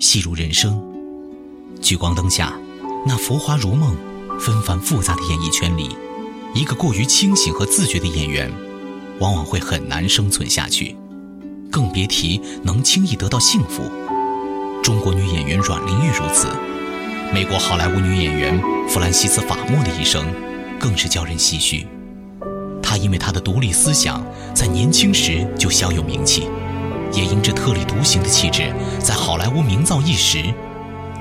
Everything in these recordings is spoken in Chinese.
戏如人生，聚光灯下，那浮华如梦、纷繁复杂的演艺圈里，一个过于清醒和自觉的演员，往往会很难生存下去，更别提能轻易得到幸福。中国女演员阮玲玉如此，美国好莱坞女演员弗兰西斯·法莫的一生，更是叫人唏嘘。她因为她的独立思想，在年轻时就小有名气。也因这特立独行的气质，在好莱坞名噪一时，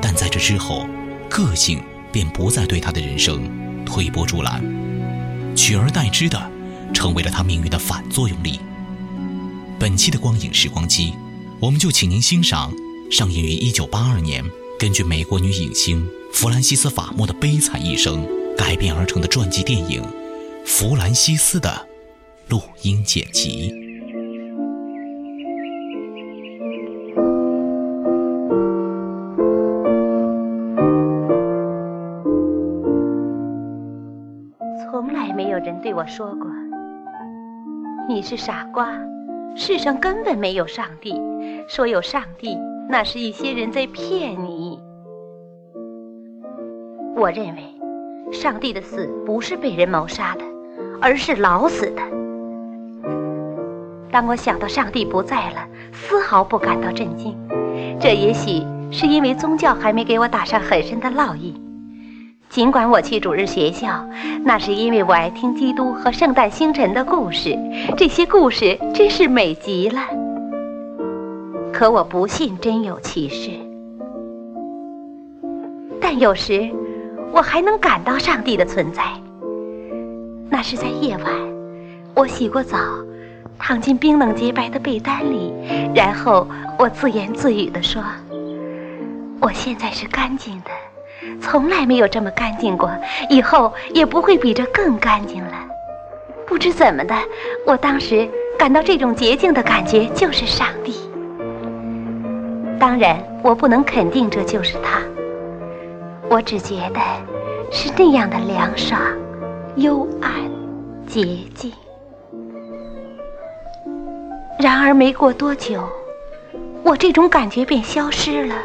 但在这之后，个性便不再对他的人生推波助澜，取而代之的，成为了他命运的反作用力。本期的光影时光机，我们就请您欣赏上映于1982年，根据美国女影星弗兰西斯·法莫的悲惨一生改编而成的传记电影《弗兰西斯》的录音剪辑。我说过，你是傻瓜，世上根本没有上帝。说有上帝，那是一些人在骗你。我认为，上帝的死不是被人谋杀的，而是老死的。当我想到上帝不在了，丝毫不感到震惊。这也许是因为宗教还没给我打上很深的烙印。尽管我去主日学校，那是因为我爱听基督和圣诞星辰的故事，这些故事真是美极了。可我不信真有其事，但有时我还能感到上帝的存在。那是在夜晚，我洗过澡，躺进冰冷洁白的被单里，然后我自言自语地说：“我现在是干净的。”从来没有这么干净过，以后也不会比这更干净了。不知怎么的，我当时感到这种洁净的感觉就是上帝。当然，我不能肯定这就是他，我只觉得是那样的凉爽、幽暗、洁净。然而，没过多久，我这种感觉便消失了。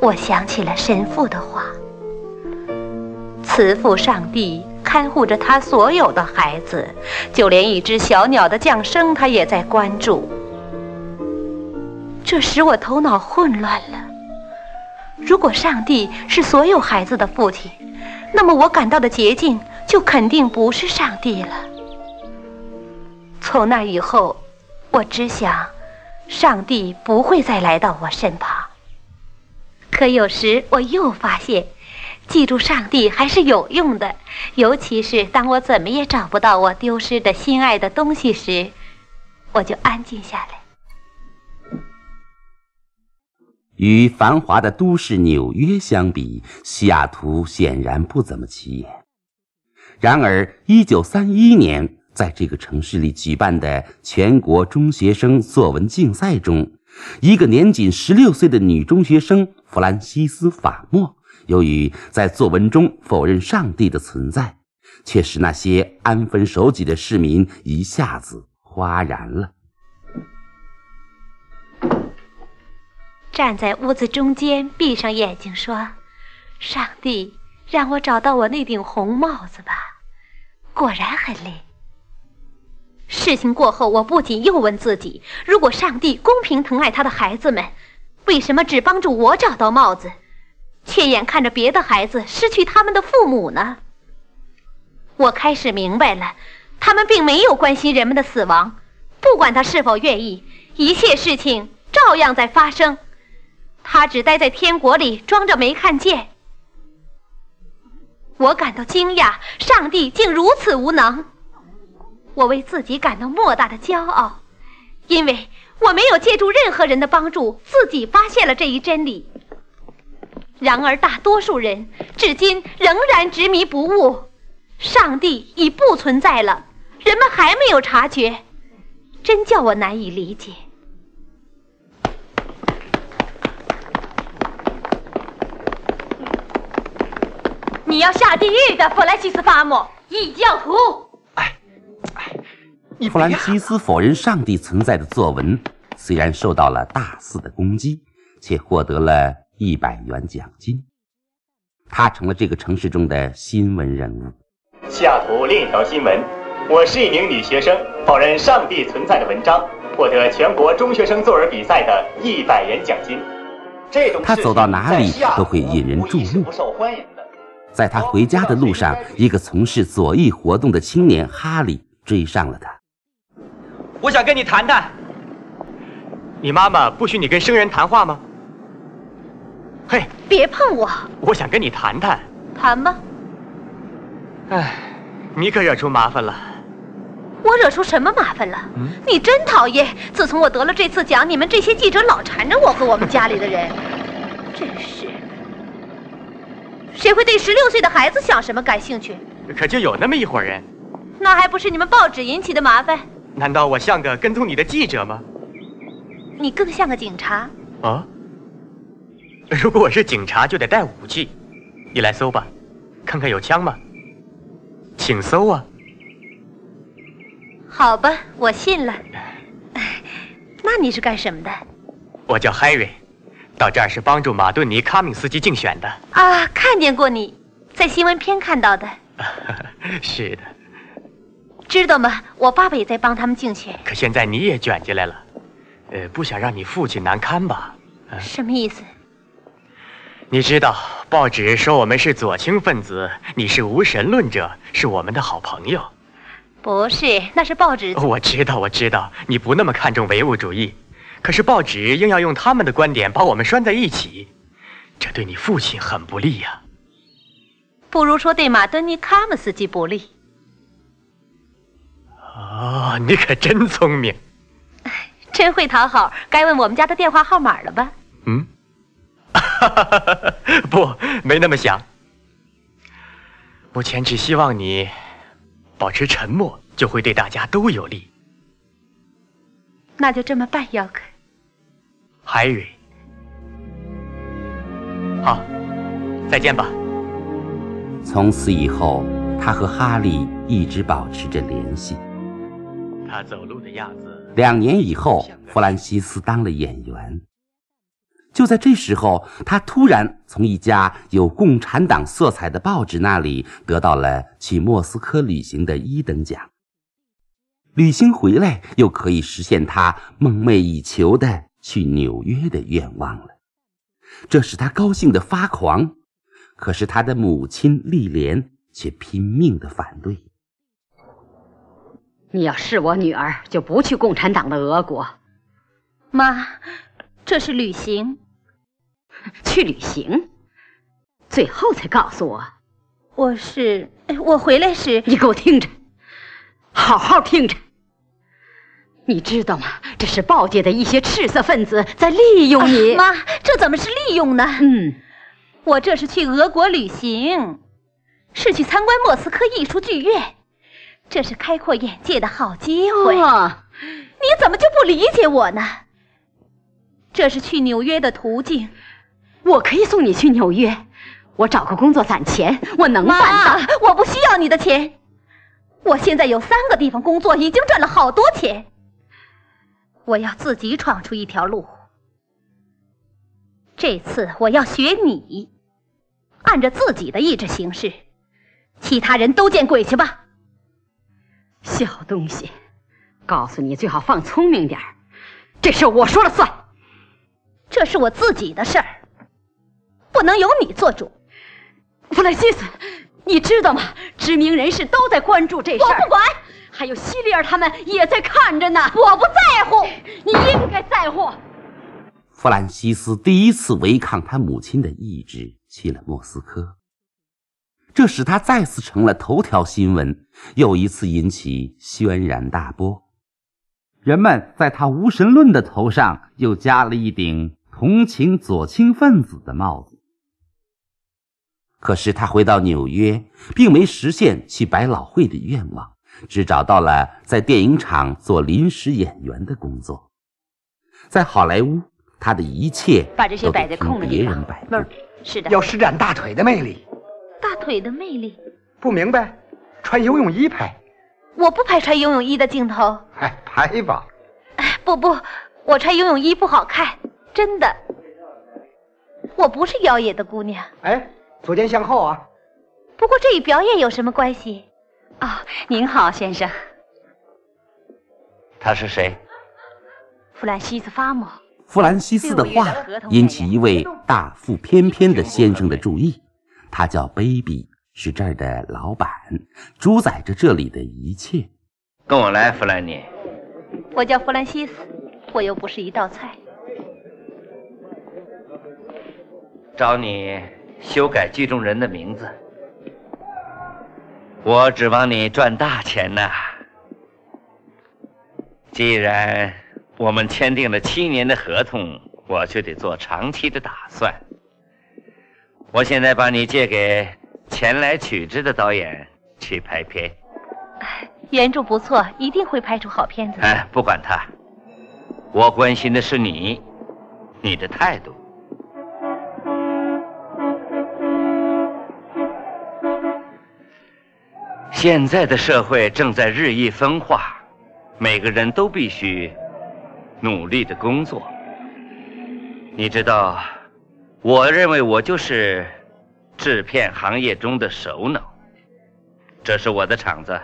我想起了神父的话：“慈父上帝看护着他所有的孩子，就连一只小鸟的降生，他也在关注。”这使我头脑混乱了。如果上帝是所有孩子的父亲，那么我感到的捷径就肯定不是上帝了。从那以后，我只想，上帝不会再来到我身旁。可有时我又发现，记住上帝还是有用的，尤其是当我怎么也找不到我丢失的心爱的东西时，我就安静下来。与繁华的都市纽约相比，西雅图显然不怎么起眼。然而，一九三一年在这个城市里举办的全国中学生作文竞赛中。一个年仅十六岁的女中学生弗兰西斯·法莫，由于在作文中否认上帝的存在，却使那些安分守己的市民一下子哗然了。站在屋子中间，闭上眼睛说：“上帝，让我找到我那顶红帽子吧。”果然很累。事情过后，我不仅又问自己：如果上帝公平疼爱他的孩子们，为什么只帮助我找到帽子，却眼看着别的孩子失去他们的父母呢？我开始明白了，他们并没有关心人们的死亡，不管他是否愿意，一切事情照样在发生。他只待在天国里，装着没看见。我感到惊讶，上帝竟如此无能。我为自己感到莫大的骄傲，因为我没有借助任何人的帮助，自己发现了这一真理。然而，大多数人至今仍然执迷不悟。上帝已不存在了，人们还没有察觉，真叫我难以理解。你要下地狱的，弗兰西斯·法姆，异教徒！弗兰西斯否认上帝存在的作文，虽然受到了大肆的攻击，却获得了一百元奖金。他成了这个城市中的新闻人物。西雅图另一条新闻：我是一名女学生，否认上帝存在的文章，获得全国中学生作文比赛的一百元奖金。这种他走到哪里都会引人注目。在他回家的路上，一个从事左翼活动的青年哈利追上了他。我想跟你谈谈。你妈妈不许你跟生人谈话吗？嘿，别碰我！我想跟你谈谈。谈吧。哎，你可惹出麻烦了。我惹出什么麻烦了？嗯，你真讨厌！自从我得了这次奖，你们这些记者老缠着我和我们家里的人，真是。谁会对十六岁的孩子想什么感兴趣？可就有那么一伙人。那还不是你们报纸引起的麻烦？难道我像个跟踪你的记者吗？你更像个警察。啊？如果我是警察，就得带武器。你来搜吧，看看有枪吗？请搜啊！好吧，我信了。那你是干什么的？我叫 Harry，到这儿是帮助马顿尼·卡明斯基竞选的。啊，看见过你，在新闻片看到的。是的。知道吗？我爸爸也在帮他们竞选。可现在你也卷进来了，呃，不想让你父亲难堪吧？什么意思？你知道，报纸说我们是左倾分子，你是无神论者，是我们的好朋友。不是，那是报纸。我知道，我知道，你不那么看重唯物主义，可是报纸硬要用他们的观点把我们拴在一起，这对你父亲很不利呀。不如说对马敦尼·卡姆斯基不利。哦，你可真聪明，真会讨好。该问我们家的电话号码了吧？嗯。不，没那么想。目前只希望你保持沉默，就会对大家都有利。那就这么办，姚克。海瑞，好，再见吧。从此以后，他和哈利一直保持着联系。他走路的样子。两年以后，弗兰西斯当了演员。就在这时候，他突然从一家有共产党色彩的报纸那里得到了去莫斯科旅行的一等奖。旅行回来，又可以实现他梦寐以求的去纽约的愿望了。这使他高兴的发狂。可是他的母亲丽莲却拼命的反对。你要是我女儿，就不去共产党的俄国。妈。这是旅行，去旅行，最后才告诉我，我是我回来时，你给我听着，好好听着。你知道吗？这是报界的一些赤色分子在利用你。妈，这怎么是利用呢？嗯，我这是去俄国旅行，是去参观莫斯科艺术剧院，这是开阔眼界的好机会。你怎么就不理解我呢？这是去纽约的途径，我可以送你去纽约。我找个工作攒钱，我能办到。我不需要你的钱，我现在有三个地方工作，已经赚了好多钱。我要自己闯出一条路。这次我要学你，按着自己的意志行事。其他人都见鬼去吧！小东西，告诉你最好放聪明点这事我说了算。这这是我自己的事儿，不能由你做主。弗兰西斯，你知道吗？知名人士都在关注这事儿。我不管，还有西利尔他们也在看着呢。我不在乎，你应该在乎。弗兰西斯第一次违抗他母亲的意志去了莫斯科，这使他再次成了头条新闻，又一次引起轩然大波。人们在他无神论的头上又加了一顶同情左倾分子的帽子。可是他回到纽约，并没实现去百老汇的愿望，只找到了在电影厂做临时演员的工作。在好莱坞，他的一切把这些摆在空的地方。那儿是的，要施展大腿的魅力。大腿的魅力？不明白？穿游泳衣拍。我不拍穿游泳衣的镜头。哎，拍吧。哎不不，我穿游泳衣不好看，真的。我不是妖冶的姑娘。哎。左肩向后啊！不过这与表演有什么关系？哦，您好，先生。他是谁？弗兰西斯·法莫。弗兰西斯的话引起一位大腹翩翩的先生的注意。他叫 Baby，，是这儿的老板，主宰着这里的一切。跟我来，弗兰尼。我叫弗兰西斯，我又不是一道菜。找你。修改剧中人的名字，我指望你赚大钱呐。既然我们签订了七年的合同，我就得做长期的打算。我现在把你借给前来取之的导演去拍片。原著不错，一定会拍出好片子。哎，不管他，我关心的是你，你的态度。现在的社会正在日益分化，每个人都必须努力的工作。你知道，我认为我就是制片行业中的首脑。这是我的厂子，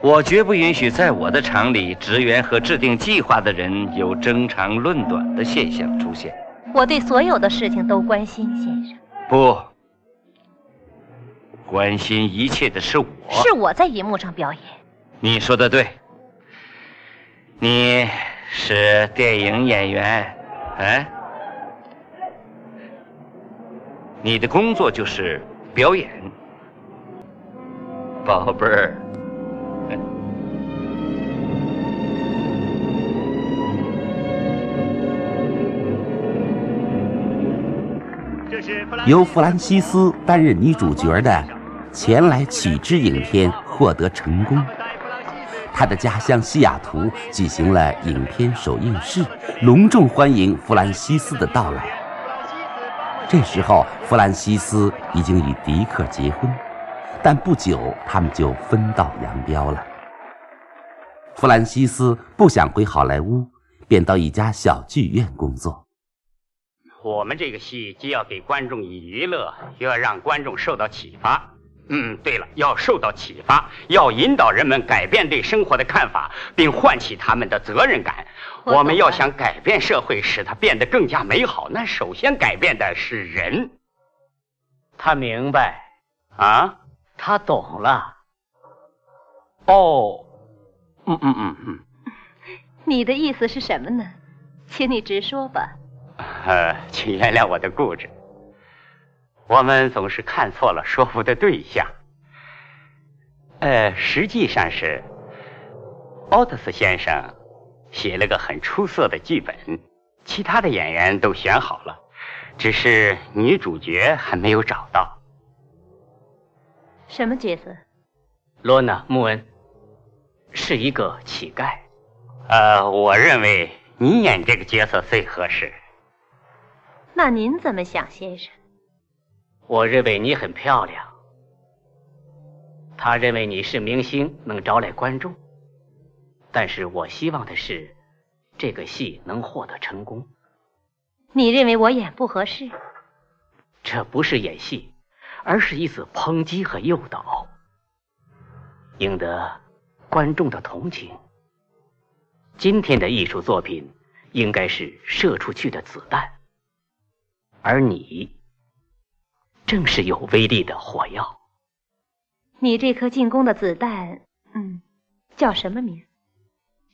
我绝不允许在我的厂里，职员和制定计划的人有争长论短的现象出现。我对所有的事情都关心，先生。不。关心一切的是我，是我在银幕上表演。你说的对，你是电影演员，哎，你的工作就是表演，宝贝儿。由弗兰西斯担任女主角的。前来取之影片获得成功，他的家乡西雅图举行了影片首映式，隆重欢迎弗兰西斯的到来。这时候，弗兰西斯已经与迪克结婚，但不久他们就分道扬镳了。弗兰西斯不想回好莱坞，便到一家小剧院工作。我们这个戏既要给观众以娱乐，又要让观众受到启发。嗯，对了，要受到启发，要引导人们改变对生活的看法，并唤起他们的责任感。我们要想改变社会，使它变得更加美好，那首先改变的是人。他明白，啊，他懂了。哦，嗯嗯嗯嗯。你的意思是什么呢？请你直说吧。呃，请原谅我的固执。我们总是看错了说服的对象。呃，实际上是奥特斯先生写了个很出色的剧本，其他的演员都选好了，只是女主角还没有找到。什么角色？罗娜·穆恩是一个乞丐。呃，我认为你演这个角色最合适。那您怎么想，先生？我认为你很漂亮，他认为你是明星，能招来观众。但是我希望的是，这个戏能获得成功。你认为我演不合适？这不是演戏，而是一次抨击和诱导，赢得观众的同情。今天的艺术作品应该是射出去的子弹，而你正是有威力的火药。你这颗进攻的子弹，嗯，叫什么名？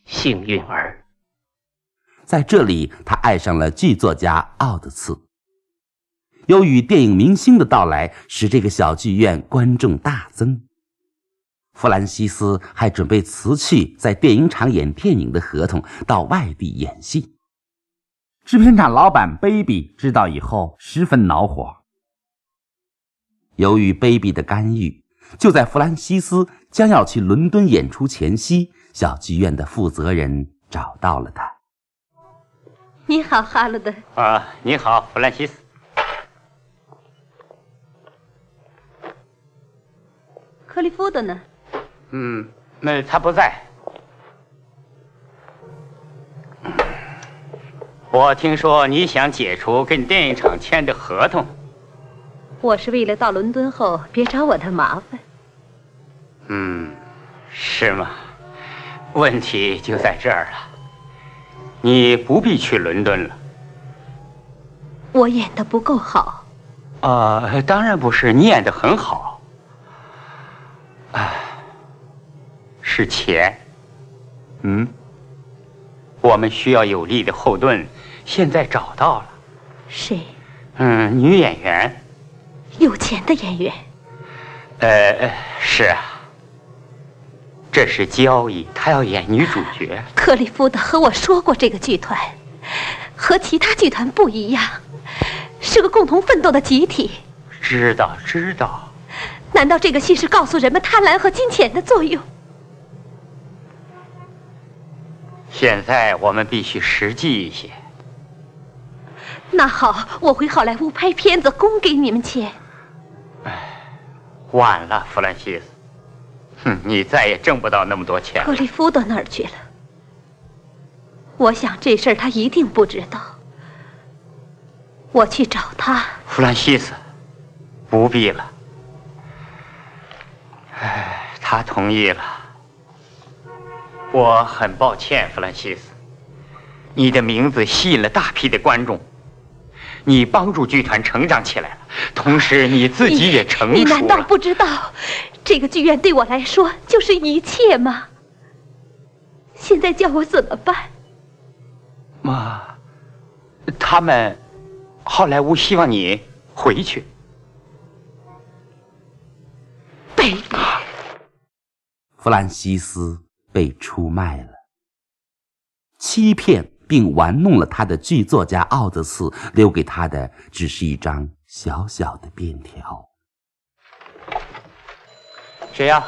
幸运儿。在这里，他爱上了剧作家奥德茨。由于电影明星的到来，使这个小剧院观众大增。弗兰西斯还准备辞去在电影厂演电影的合同，到外地演戏。制片厂老板卑比知道以后十分恼火。由于卑鄙的干预，就在弗兰西斯将要去伦敦演出前夕，小剧院的负责人找到了他。你好，哈罗德。啊，你好，弗兰西斯。克利夫德呢？嗯，那他不在。我听说你想解除跟电影厂签的合同。我是为了到伦敦后别找我的麻烦。嗯，是吗？问题就在这儿了。你不必去伦敦了。我演的不够好。啊，当然不是，你演的很好。啊，是钱。嗯，我们需要有力的后盾，现在找到了。谁？嗯，女演员。有钱的演员。呃，是啊。这是交易，他要演女主角。克里夫的和我说过，这个剧团和其他剧团不一样，是个共同奋斗的集体。知道，知道。难道这个戏是告诉人们贪婪和金钱的作用？现在我们必须实际一些。那好，我回好莱坞拍片子，供给你们钱。唉，晚了，弗兰西斯。哼，你再也挣不到那么多钱。克利夫到哪儿去了？我想这事儿他一定不知道。我去找他。弗兰西斯，不必了。唉，他同意了。我很抱歉，弗兰西斯。你的名字吸引了大批的观众，你帮助剧团成长起来了，同时你自己也成熟了。你难道不知道，这个剧院对我来说就是一切吗？现在叫我怎么办？妈，他们，好莱坞希望你回去。卑鄙！弗兰西斯被出卖了，欺骗并玩弄了他的剧作家奥德斯，留给他的只是一张小小的便条。谁呀？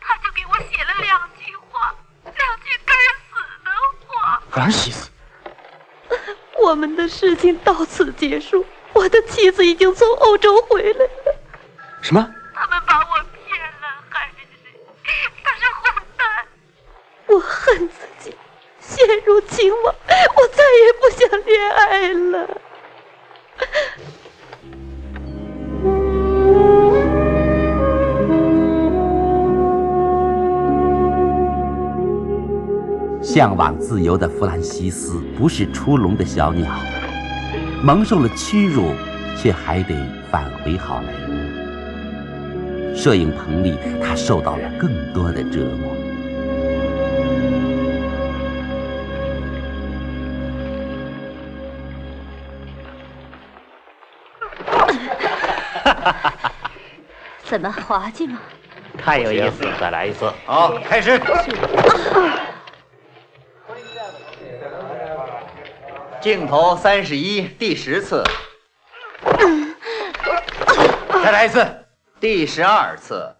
他就给我写了两句话，两句该死的话。弗兰西斯，我们的事情到此结束。我的妻子已经从欧洲回来了。什么？入情网，我再也不想恋爱了。向往自由的弗兰西斯不是出笼的小鸟，蒙受了屈辱，却还得返回好莱坞。摄影棚里，他受到了更多的折磨。怎么滑稽吗？太有意思了，再来一次。好，开始。镜头三十一，第十次。再来一次，第十二次。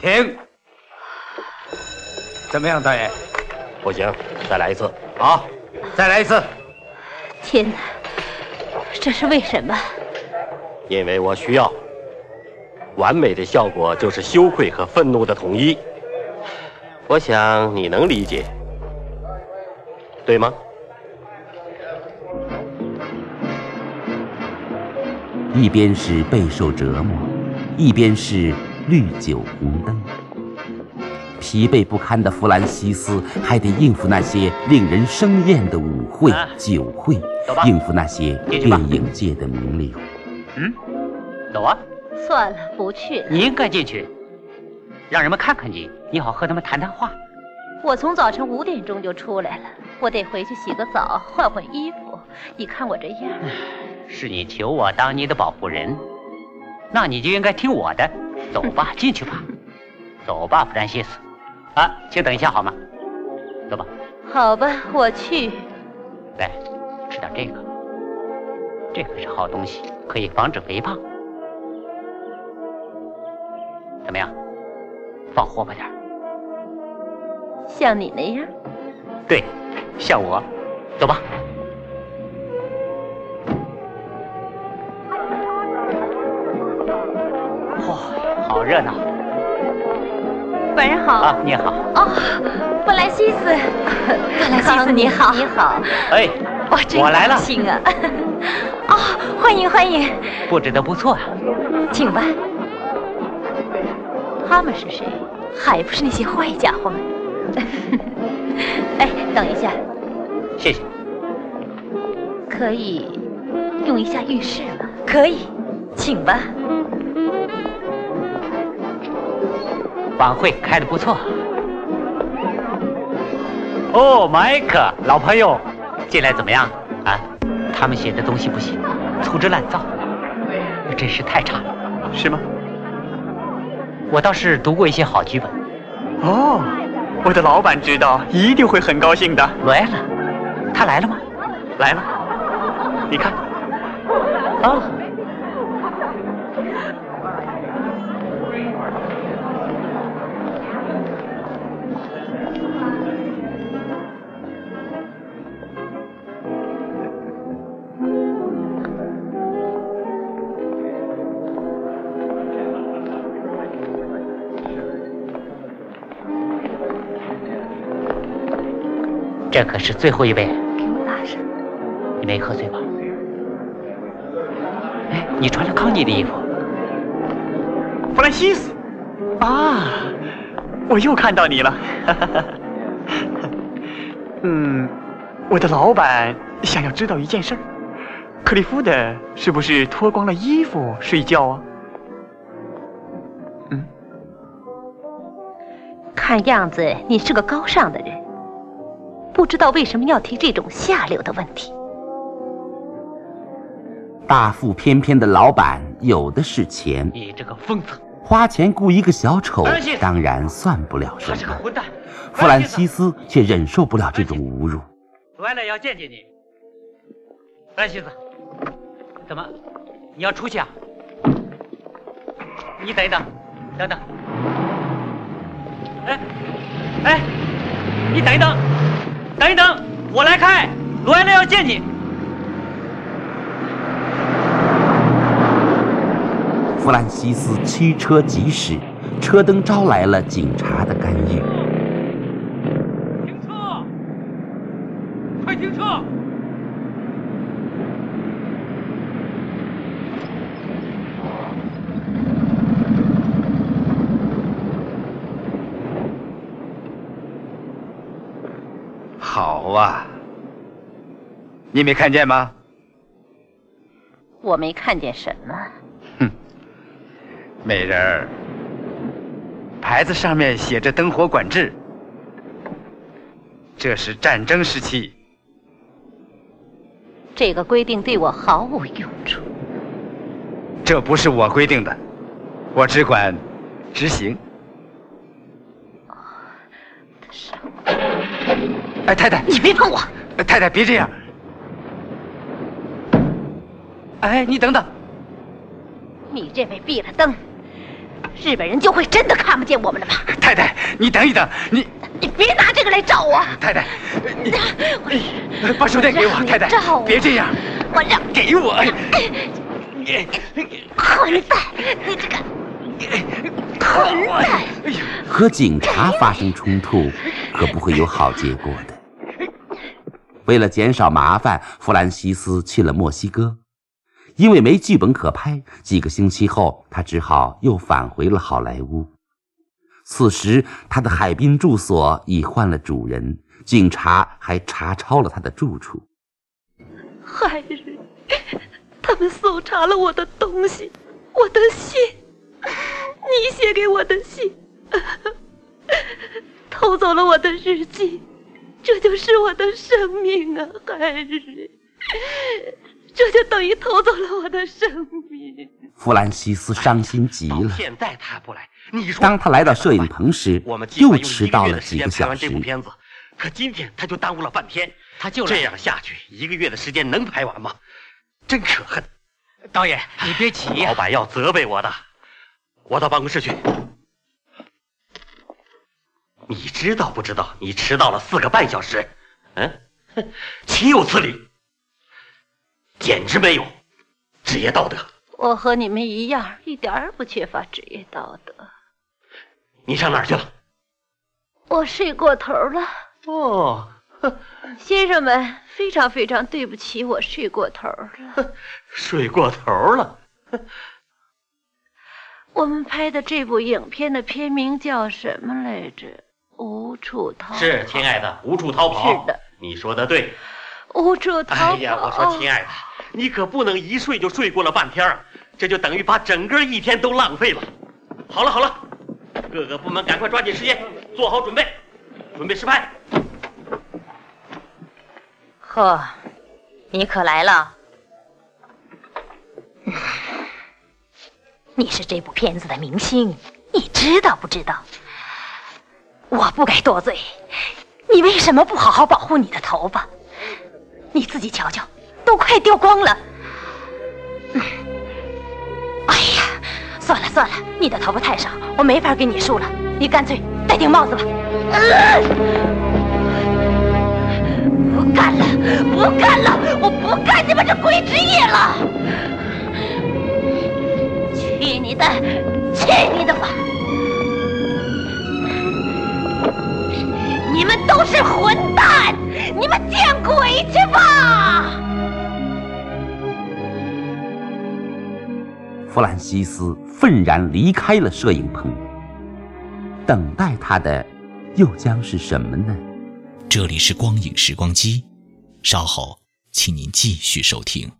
停。怎么样，导演？不行，再来一次。好，再来一次。天哪，这是为什么？因为我需要。完美的效果就是羞愧和愤怒的统一。我想你能理解，对吗？一边是备受折磨，一边是绿酒红灯。疲惫不堪的弗兰西斯还得应付那些令人生厌的舞会、酒会，应付那些电影界的名流。嗯，走啊！算了，不去了。你应该进去，让人们看看你，你好和他们谈谈话。我从早晨五点钟就出来了，我得回去洗个澡，换换衣服。你看我这样，是你求我当你的保护人，那你就应该听我的。走吧，进去吧。走吧，弗兰西斯。啊，请等一下好吗？走吧。好吧，我去。来，吃点这个，这可是好东西，可以防止肥胖。怎么样？放活泼点。像你那样？对，像我。走吧。哇，好热闹。晚上好啊，你好哦，布莱西斯，布莱西斯你好，你好，哎，我来了，高兴啊！哦，欢迎欢迎，布置的不错啊，请吧。他们是谁？还不是那些坏家伙们？哎，等一下，谢谢。可以用一下浴室吗？可以，请吧。晚会开的不错。哦，迈克，老朋友，进来怎么样？啊，他们写的东西不行，粗制滥造，真是太差了。是吗？我倒是读过一些好剧本。哦，我的老板知道，一定会很高兴的。来了，他来了吗？来了，你看。哦。这可是最后一杯，给我打上。你没喝醉吧？哎，你穿了康妮的衣服。弗兰西斯，啊，我又看到你了。嗯，我的老板想要知道一件事儿，克利夫的是不是脱光了衣服睡觉啊？嗯，看样子你是个高尚的人。不知道为什么要提这种下流的问题。大腹翩翩的老板有的是钱，你这个疯子，花钱雇一个小丑，当然算不了什么。他是个混蛋。弗兰西斯却忍受不了这种侮辱。罗埃勒要见见你。弗兰西斯，怎么，你要出去啊？你等一等，等等。哎，哎，你等一等。等一等，我来开。罗埃勒要见你。弗兰西斯驱车疾驶，车灯招来了警察的干预。停车！快停车！好啊，你没看见吗？我没看见什么。哼，美人儿，牌子上面写着灯火管制，这是战争时期。这个规定对我毫无用处。这不是我规定的，我只管执行。哎，太太，你别碰我！太太，别这样。哎，你等等。你认为闭了灯，日本人就会真的看不见我们了吗？太太，你等一等，你你别拿这个来照我！太太，你把手电给我，太太，别这样。我让给我。混蛋，你这个混蛋！和警察发生冲突，可不会有好结果的。为了减少麻烦，弗兰西斯去了墨西哥。因为没剧本可拍，几个星期后，他只好又返回了好莱坞。此时，他的海滨住所已换了主人，警察还查抄了他的住处。害人！他们搜查了我的东西，我的信，你写给我的信，偷走了我的日记，这就是我的生命啊，害人！这就等于偷走了我的生命。弗兰西斯伤心极了。现在他不来，你说？当他来到摄影棚时，我们又迟到了几个小时。可今天他就耽误了半天，他就这样下去，一个月的时间能拍完吗？真可恨！导演，你别急呀。老板要责备我的，我到办公室去。你知道不知道？你迟到了四个半小时，嗯，岂有此理！简直没有职业道德。我和你们一样，一点儿不缺乏职业道德。你上哪儿去了？我睡过头了。哦，先生们，非常非常对不起，我睡过头了。睡过头了。我们拍的这部影片的片名叫什么来着？无处逃。是，亲爱的，无处逃跑。是的，你说的对。无处逃跑。哎呀，我说，亲爱的。你可不能一睡就睡过了半天啊！这就等于把整个一天都浪费了。好了好了，各个部门赶快抓紧时间做好准备，准备实拍。呵，你可来了。你是这部片子的明星，你知道不知道？我不该多嘴，你为什么不好好保护你的头发？你自己瞧瞧。快掉光了！哎呀，算了算了，你的头发太少，我没法给你梳了。你干脆戴顶帽子吧。不干了，不干了，我不干你们这鬼职业了！去你的，去你的吧！你们都是混蛋，你们见鬼去吧！弗兰西斯愤然离开了摄影棚，等待他的又将是什么呢？这里是光影时光机，稍后请您继续收听。